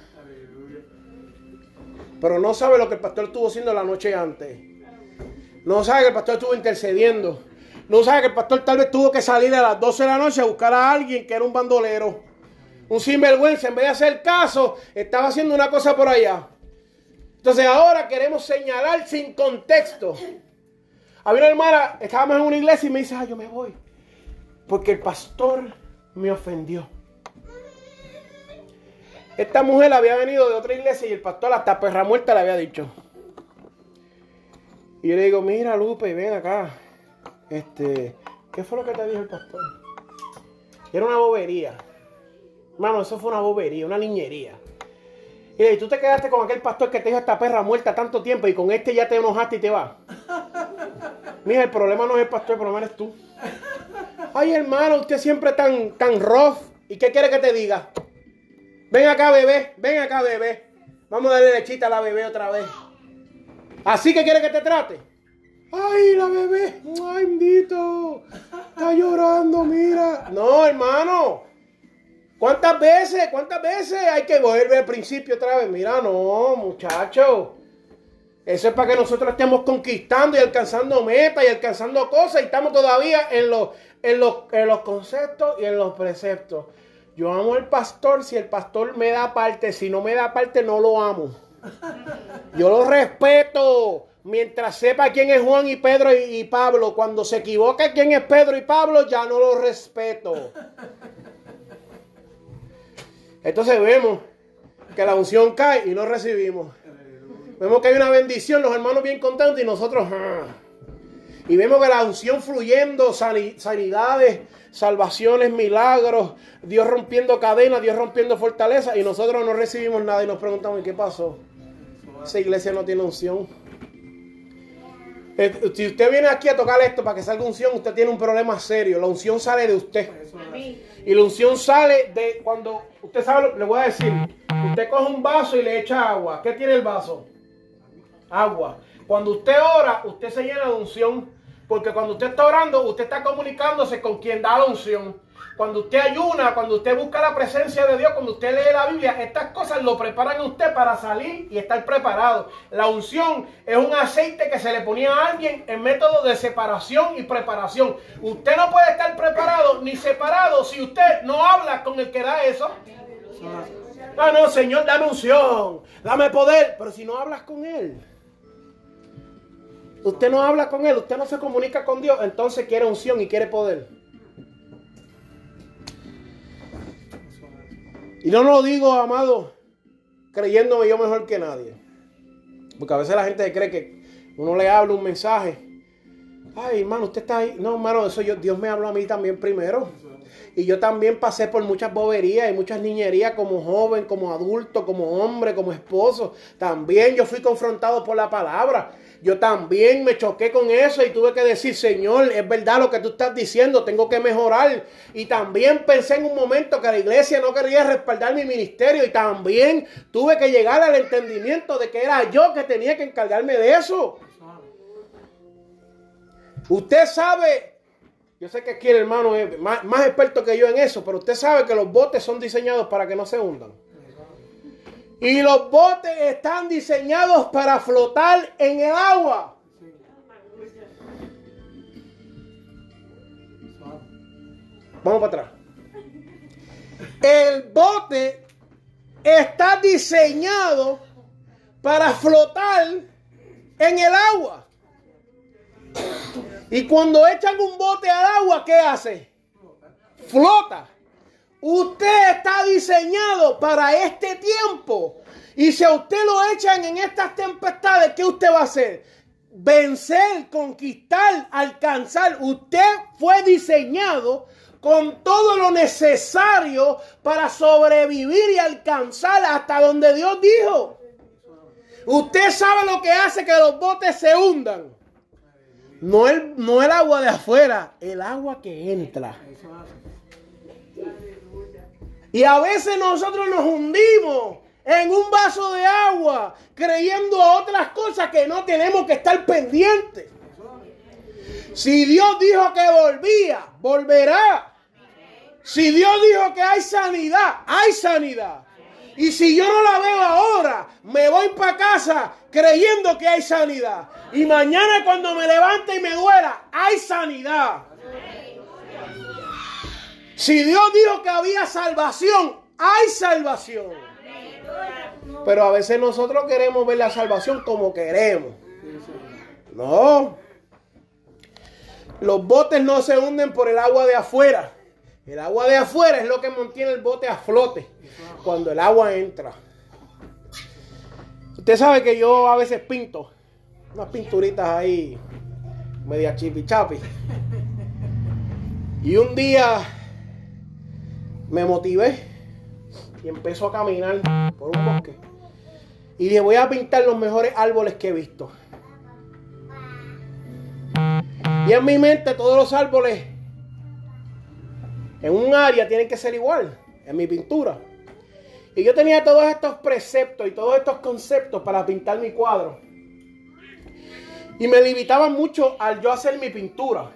Pero no sabe lo que el pastor estuvo haciendo la noche antes. No sabe que el pastor estuvo intercediendo. No sabe que el pastor tal vez tuvo que salir a las 12 de la noche a buscar a alguien que era un bandolero. Un sinvergüenza. En vez de hacer caso, estaba haciendo una cosa por allá. Entonces ahora queremos señalar sin contexto. Había una hermana, estábamos en una iglesia y me dice, ah, yo me voy. Porque el pastor me ofendió. Esta mujer había venido de otra iglesia y el pastor hasta perra muerta le había dicho. Y le digo, mira Lupe, ven acá. Este, ¿qué fue lo que te dijo el pastor? Era una bobería. Hermano, eso fue una bobería, una niñería. Y le digo, tú te quedaste con aquel pastor que te dijo esta perra muerta tanto tiempo y con este ya te enojaste y te vas. Mira, el problema no es el pastor, el problema eres tú. Ay, hermano, usted siempre tan, tan rough. ¿Y qué quiere que te diga? Ven acá, bebé. Ven acá, bebé. Vamos a darle lechita a la bebé otra vez. ¿Así que quiere que te trate? Ay, la bebé. Ay, bendito. Está llorando, mira. No, hermano. ¿Cuántas veces? ¿Cuántas veces hay que volver al principio otra vez? Mira, no, muchacho. Eso es para que nosotros estemos conquistando y alcanzando metas y alcanzando cosas y estamos todavía en los, en los, en los conceptos y en los preceptos. Yo amo al pastor si el pastor me da parte, si no me da parte no lo amo. Yo lo respeto mientras sepa quién es Juan y Pedro y, Pablo. Cuando se equivoca quién es Pedro y Pablo ya no lo respeto. Entonces vemos que la unción cae y no recibimos. Vemos que hay una bendición, los hermanos bien contentos y nosotros... ah. Y vemos que la unción fluyendo, sani- sanidades, salvaciones, milagros, Dios rompiendo cadenas, Dios rompiendo fortaleza y nosotros no recibimos nada y nos preguntamos, ¿y qué pasó? Esa iglesia no tiene unción. Eh, Si usted viene aquí a tocar esto para que salga unción, usted tiene un problema serio. La unción sale de usted. Y la unción sale de cuando, usted sabe, lo, le voy a decir, usted coge un vaso y le echa agua. ¿Qué tiene el vaso? Agua. Cuando usted ora, usted se llena de unción. Porque cuando usted está orando, usted está comunicándose con quien da la unción. Cuando usted ayuna, cuando usted busca la presencia de Dios, cuando usted lee la Biblia, estas cosas lo preparan a usted para salir y estar preparado. La unción es un aceite que se le ponía a alguien en método de separación y preparación. Usted no puede estar preparado ni separado si usted no habla con el que da eso. Ah, no, Señor, dame unción, dame poder. Pero si no hablas con Él. Usted no habla con Él, usted no se comunica con Dios, entonces quiere unción y quiere poder. Y no lo digo, amado, creyéndome yo mejor que nadie. Porque a veces la gente cree que uno le habla un mensaje. Ay, hermano, usted está ahí. No, hermano, eso yo, Dios me habló a mí también primero. Y yo también pasé por muchas boberías y muchas niñerías como joven, como adulto, como hombre, como esposo. También yo fui confrontado por la palabra. Yo también me choqué con eso y tuve que decir, Señor, es verdad lo que tú estás diciendo, tengo que mejorar. Y también pensé en un momento que la iglesia no quería respaldar mi ministerio y también tuve que llegar al entendimiento de que era yo que tenía que encargarme de eso. Usted sabe, yo sé que aquí el hermano es más, más experto que yo en eso, pero usted sabe que los botes son diseñados para que no se hundan. Y los botes están diseñados para flotar en el agua. Vamos para atrás. El bote está diseñado para flotar en el agua. Y cuando echan un bote al agua, ¿qué hace? Flota. Usted está diseñado para este tiempo. Y si a usted lo echan en estas tempestades, ¿qué usted va a hacer? Vencer, conquistar, alcanzar. Usted fue diseñado con todo lo necesario para sobrevivir y alcanzar hasta donde Dios dijo. Usted sabe lo que hace que los botes se hundan. No el, no el agua de afuera, el agua que entra. Y a veces nosotros nos hundimos en un vaso de agua creyendo a otras cosas que no tenemos que estar pendientes. Si Dios dijo que volvía, volverá. Si Dios dijo que hay sanidad, hay sanidad. Y si yo no la veo ahora, me voy para casa creyendo que hay sanidad. Y mañana cuando me levante y me duela, hay sanidad. Si Dios dijo que había salvación, hay salvación. Pero a veces nosotros queremos ver la salvación como queremos. No. Los botes no se hunden por el agua de afuera. El agua de afuera es lo que mantiene el bote a flote cuando el agua entra. Usted sabe que yo a veces pinto unas pinturitas ahí, media chipi chapi. Y un día me motivé y empezó a caminar por un bosque. Y dije, voy a pintar los mejores árboles que he visto. Y en mi mente todos los árboles en un área tienen que ser igual, en mi pintura. Y yo tenía todos estos preceptos y todos estos conceptos para pintar mi cuadro. Y me limitaba mucho al yo hacer mi pintura.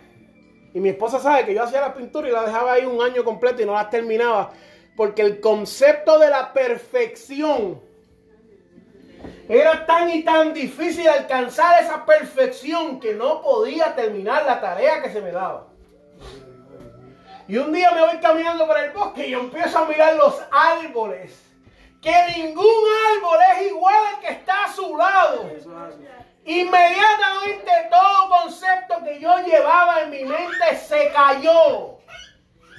Y mi esposa sabe que yo hacía la pintura y la dejaba ahí un año completo y no la terminaba. Porque el concepto de la perfección era tan y tan difícil alcanzar esa perfección que no podía terminar la tarea que se me daba. Y un día me voy caminando por el bosque y yo empiezo a mirar los árboles. Que ningún árbol es igual al que está a su lado. Inmediatamente todo concepto que yo llevaba en mi mente se cayó.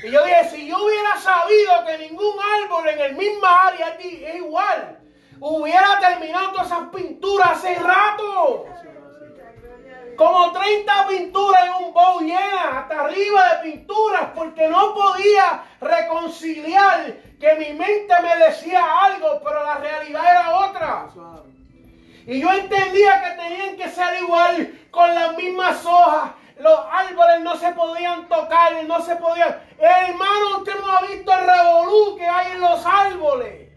Y yo dije, si yo hubiera sabido que ningún árbol en el mismo área es igual, hubiera terminado todas esas pinturas hace rato. Como 30 pinturas en un bowl llena, hasta arriba de pinturas, porque no podía reconciliar que mi mente me decía algo, pero la realidad era otra. Y yo entendía que tenían que ser igual, con las mismas hojas. Los árboles no se podían tocar, no se podían. Hermano, usted no ha visto el revolú que hay en los árboles.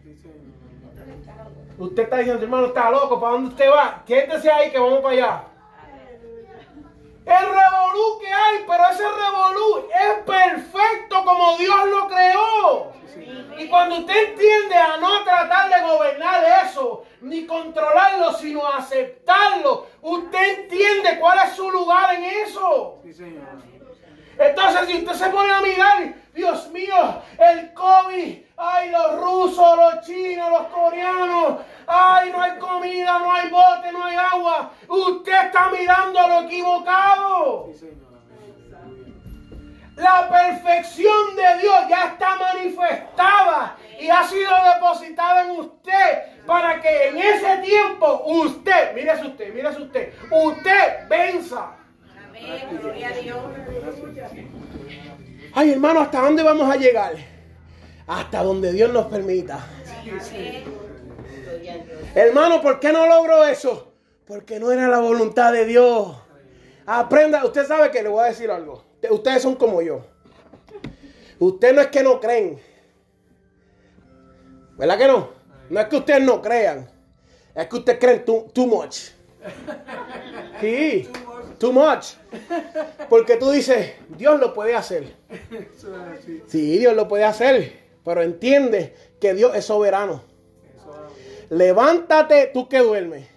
Usted está diciendo, hermano, está loco, ¿para dónde usted va? Quédese ahí que vamos para allá. El revolú que hay, pero ese revolú es perfecto como Dios lo creó. Y cuando usted entiende a no tratar de gobernar eso, ni controlarlo, sino aceptarlo, usted entiende cuál es su lugar en eso. Sí, Señor. Entonces, si usted se pone a mirar, Dios mío, el COVID, ay, los rusos, los chinos, los coreanos, ay, no hay comida, no hay bote, no hay agua. Usted está mirando lo equivocado. La perfección de Dios ya está manifestada y ha sido depositada en usted para que en ese tiempo usted, mírese usted, mírese usted, usted venza. Amén. Gloria a Dios. Ay, hermano, ¿hasta dónde vamos a llegar? Hasta donde Dios nos permita. Hermano, ¿por qué no logro eso? Porque no era la voluntad de Dios. Aprenda, usted sabe que le voy a decir algo. Ustedes son como yo. Ustedes no es que no creen. ¿Verdad que no? No es que ustedes no crean. Es que ustedes creen too, too much. Sí, too much. Porque tú dices, Dios lo puede hacer. Sí, Dios lo puede hacer. Pero entiende que Dios es soberano. Levántate tú que duermes.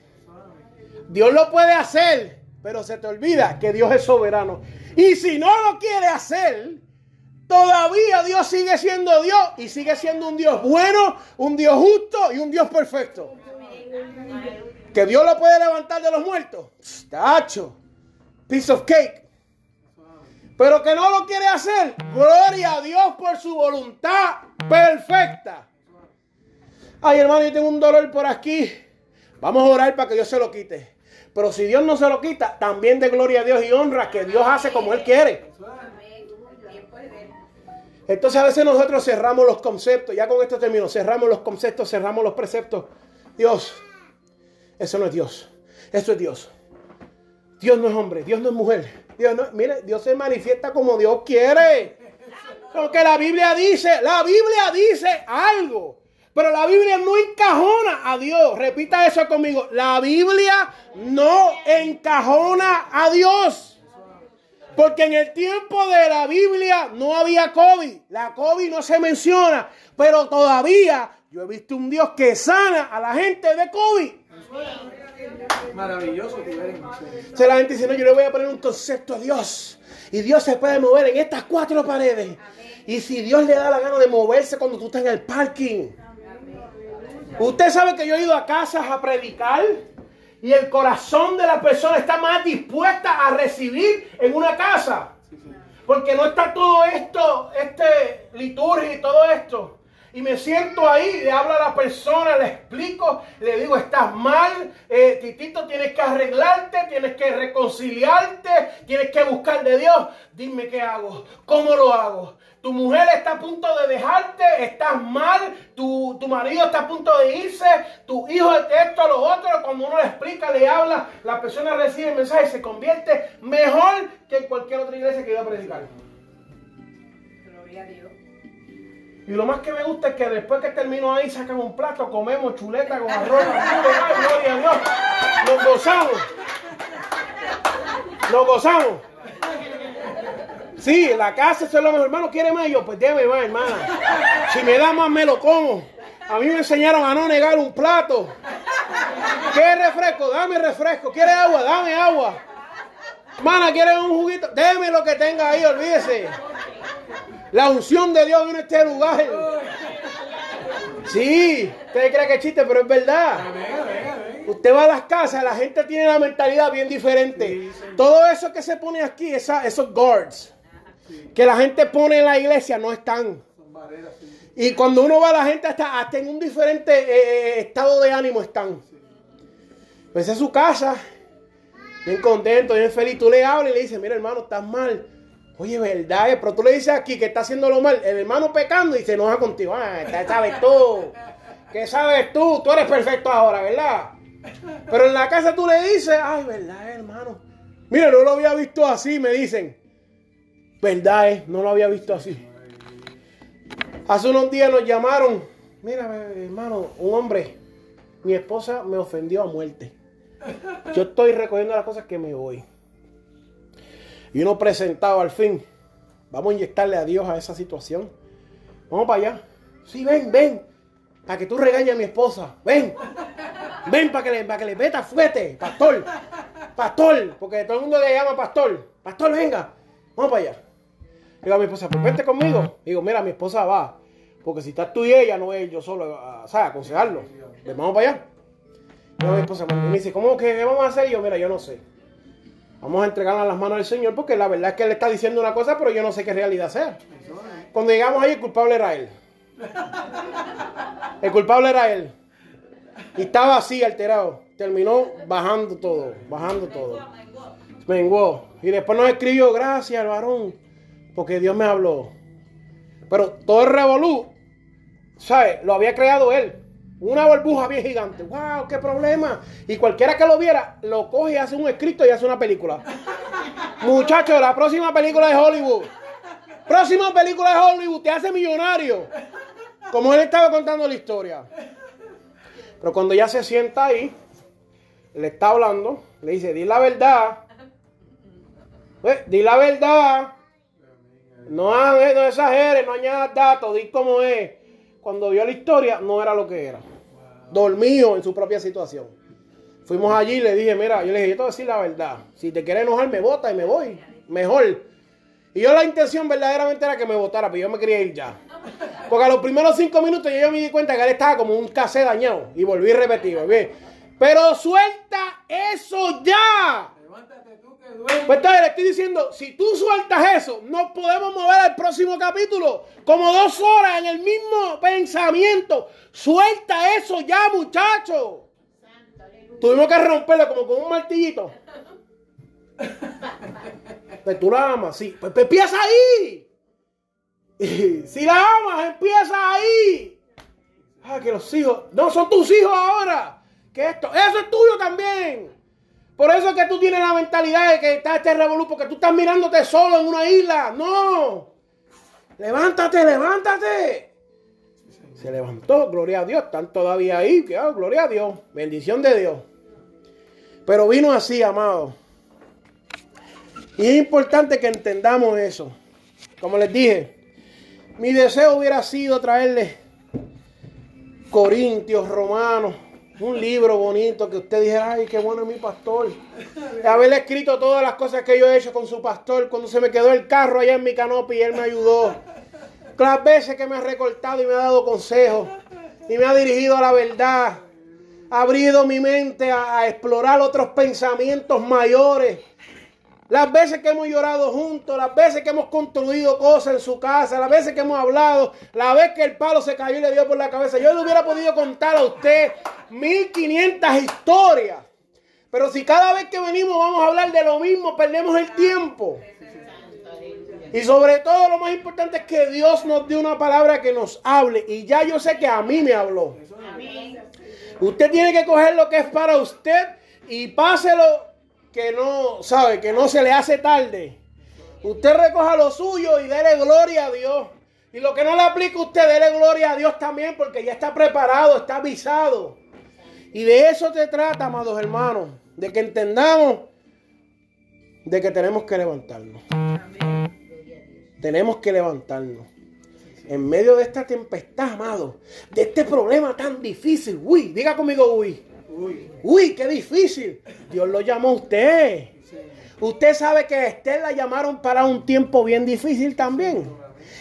Dios lo puede hacer, pero se te olvida que Dios es soberano. Y si no lo quiere hacer, todavía Dios sigue siendo Dios y sigue siendo un Dios bueno, un Dios justo y un Dios perfecto. Que Dios lo puede levantar de los muertos. Tacho. Piece of cake. Pero que no lo quiere hacer. Gloria a Dios por su voluntad perfecta. Ay, hermano, yo tengo un dolor por aquí. Vamos a orar para que Dios se lo quite. Pero si Dios no se lo quita, también de gloria a Dios y honra que Dios hace como Él quiere. Entonces a veces nosotros cerramos los conceptos. Ya con esto termino. Cerramos los conceptos, cerramos los preceptos. Dios, eso no es Dios. Eso es Dios. Dios no es hombre, Dios no es mujer. Dios no, mire, Dios se manifiesta como Dios quiere. Porque la Biblia dice, la Biblia dice algo. Pero la Biblia no encajona a Dios. Repita eso conmigo. La Biblia no encajona a Dios. Porque en el tiempo de la Biblia no había COVID. La COVID no se menciona. Pero todavía yo he visto un Dios que sana a la gente de COVID. Maravilloso tú eres, mi Señor. Se la gente dice, no, yo le voy a poner un concepto a Dios. Y Dios se puede mover en estas cuatro paredes. Y si Dios le da la gana de moverse cuando tú estás en el parking. Usted sabe que yo he ido a casas a predicar. Y el corazón de la persona está más dispuesta a recibir en una casa. Porque no está todo esto, este liturgia y todo esto. Y me siento ahí, le hablo a la persona, le explico, le digo, estás mal, eh, Titito, tienes que arreglarte, tienes que reconciliarte, tienes que buscar de Dios. Dime qué hago, cómo lo hago. Tu mujer está a punto de dejarte, estás mal, tu, tu marido está a punto de irse, tu hijo de esto, lo otro. Cuando uno le explica, le habla, la persona recibe el mensaje y se convierte mejor que cualquier otra iglesia que iba a predicar. Gloria a Dios. Y lo más que me gusta es que después que termino ahí sacan un plato, comemos chuleta con arroz, ¡ay, gloria a Dios! Nos gozamos. Nos gozamos. Sí, la casa eso es lo mejor. Hermano, ¿quiere más? Y yo, pues déme más, hermana. Si me da más, me lo como. A mí me enseñaron a no negar un plato. ¿Quiere refresco? Dame refresco. ¿Quiere agua? Dame agua. Hermana, ¿quiere un juguito? Deme lo que tenga ahí, olvídese. La unción de Dios vino a este lugar. Sí, usted cree que es chiste, pero es verdad. Usted va a las casas, la gente tiene una mentalidad bien diferente. Todo eso que se pone aquí, esa- esos guards, que la gente pone en la iglesia, no están. Y cuando uno va, la gente hasta, hasta en un diferente eh, estado de ánimo están. Pues es su casa, bien contento, bien feliz. Tú le hablas y le dices, mira hermano, estás mal. Oye, verdad, eh, pero tú le dices aquí que está haciéndolo mal. El hermano pecando y se enoja contigo. Ah, ¿qué sabes tú? ¿Qué sabes tú? Tú eres perfecto ahora, ¿verdad? Pero en la casa tú le dices, ay, verdad, eh, hermano. Mira, no lo había visto así, me dicen. Verdad, eh, no lo había visto así. Hace unos días nos llamaron. Mira, eh, hermano, un hombre. Mi esposa me ofendió a muerte. Yo estoy recogiendo las cosas que me voy. Y uno presentado al fin. Vamos a inyectarle a Dios a esa situación. Vamos para allá. Sí, ven, ven. Para que tú regañes a mi esposa. Ven. Ven para que le, para que le meta fuerte. Pastor. Pastor. Porque todo el mundo le llama pastor. Pastor, venga. Vamos para allá. Digo a mi esposa, pues vente conmigo. Digo, mira, mi esposa va. Porque si estás tú y ella, no es yo solo, ¿sabes? aconsejarlo. Ven, vamos para allá. Yo a mi esposa me dice, ¿cómo que vamos a hacer? Y yo, mira, yo no sé. Vamos a entregarla a las manos del Señor porque la verdad es que Él está diciendo una cosa, pero yo no sé qué realidad sea. Cuando llegamos ahí, el culpable era Él. El culpable era Él. Y estaba así, alterado. Terminó bajando todo, bajando todo. Menguó. Y después nos escribió, gracias, varón, porque Dios me habló. Pero todo el revolú, ¿sabes? Lo había creado Él. Una burbuja bien gigante. ¡Wow! ¡Qué problema! Y cualquiera que lo viera, lo coge y hace un escrito y hace una película. Muchachos, la próxima película de Hollywood. Próxima película de Hollywood, te hace millonario. Como él estaba contando la historia. Pero cuando ya se sienta ahí, le está hablando, le dice, di la verdad. Eh, Di la verdad. No, no exageres, no añadas datos, di cómo es. Cuando vio la historia, no era lo que era. Dormido en su propia situación. Fuimos allí y le dije, mira, yo le dije, yo te voy a decir la verdad. Si te quieres enojar, me vota y me voy. Mejor. Y yo la intención verdaderamente era que me votara, pero yo me quería ir ya. Porque a los primeros cinco minutos yo, me di cuenta que él estaba como un cassette dañado. Y volví a repetir, volví. Pero suelta eso ya. Levántate tú. Pues entonces le estoy diciendo, si tú sueltas eso, nos podemos mover al próximo capítulo. Como dos horas en el mismo pensamiento. Suelta eso ya, muchacho. Tuvimos que romperlo como con un martillito. Pues tú la amas, sí. Pues, pues empieza ahí. Si la amas, empieza ahí. Ah, que los hijos. No, son tus hijos ahora. Que esto, eso es tuyo también. Por eso es que tú tienes la mentalidad de que está este revolú, porque tú estás mirándote solo en una isla. No. Levántate, levántate. Se levantó, gloria a Dios. Están todavía ahí. ah, gloria a Dios. Bendición de Dios. Pero vino así, amado. Y es importante que entendamos eso. Como les dije, mi deseo hubiera sido traerles Corintios, Romanos, un libro bonito que usted dijera, ay, qué bueno es mi pastor. Y haberle escrito todas las cosas que yo he hecho con su pastor cuando se me quedó el carro allá en mi canopy y él me ayudó. Las veces que me ha recortado y me ha dado consejos y me ha dirigido a la verdad. Ha abrido mi mente a explorar otros pensamientos mayores. Las veces que hemos llorado juntos, las veces que hemos construido cosas en su casa, las veces que hemos hablado, la vez que el palo se cayó y le dio por la cabeza. Yo le hubiera podido contar a usted 1500 historias. Pero si cada vez que venimos vamos a hablar de lo mismo, perdemos el tiempo. Y sobre todo lo más importante es que Dios nos dé una palabra que nos hable. Y ya yo sé que a mí me habló. Usted tiene que coger lo que es para usted y páselo que no, sabe, que no se le hace tarde. Usted recoja lo suyo y dele gloria a Dios. Y lo que no le aplica usted, dele gloria a Dios también porque ya está preparado, está avisado. Y de eso te trata, amados hermanos, de que entendamos de que tenemos que levantarnos. Tenemos que levantarnos. En medio de esta tempestad, amado, de este problema tan difícil. Uy, diga conmigo, uy. Uy, Uy, qué difícil. Dios lo llamó a usted. Usted sabe que a Esther la llamaron para un tiempo bien difícil también.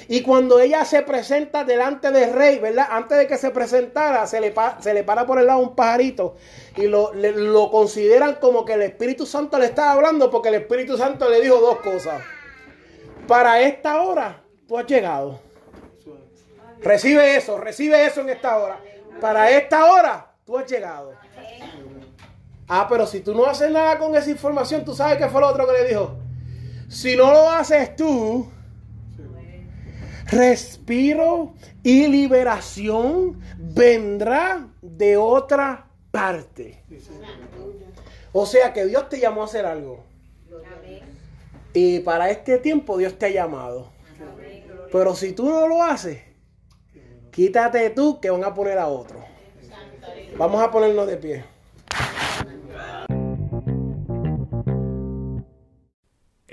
Y cuando ella se presenta delante del rey, ¿verdad? Antes de que se presentara, se le, pa- se le para por el lado un pajarito y lo, le- lo consideran como que el Espíritu Santo le estaba hablando porque el Espíritu Santo le dijo dos cosas. Para esta hora, tú has llegado. Recibe eso, recibe eso en esta hora. Para esta hora, tú has llegado. Ah, pero si tú no haces nada con esa información, tú sabes qué fue lo otro que le dijo. Si no lo haces tú, respiro y liberación vendrá de otra parte. O sea que Dios te llamó a hacer algo. Y para este tiempo Dios te ha llamado. Pero si tú no lo haces, quítate tú que van a poner a otro. Vamos a ponernos de pie.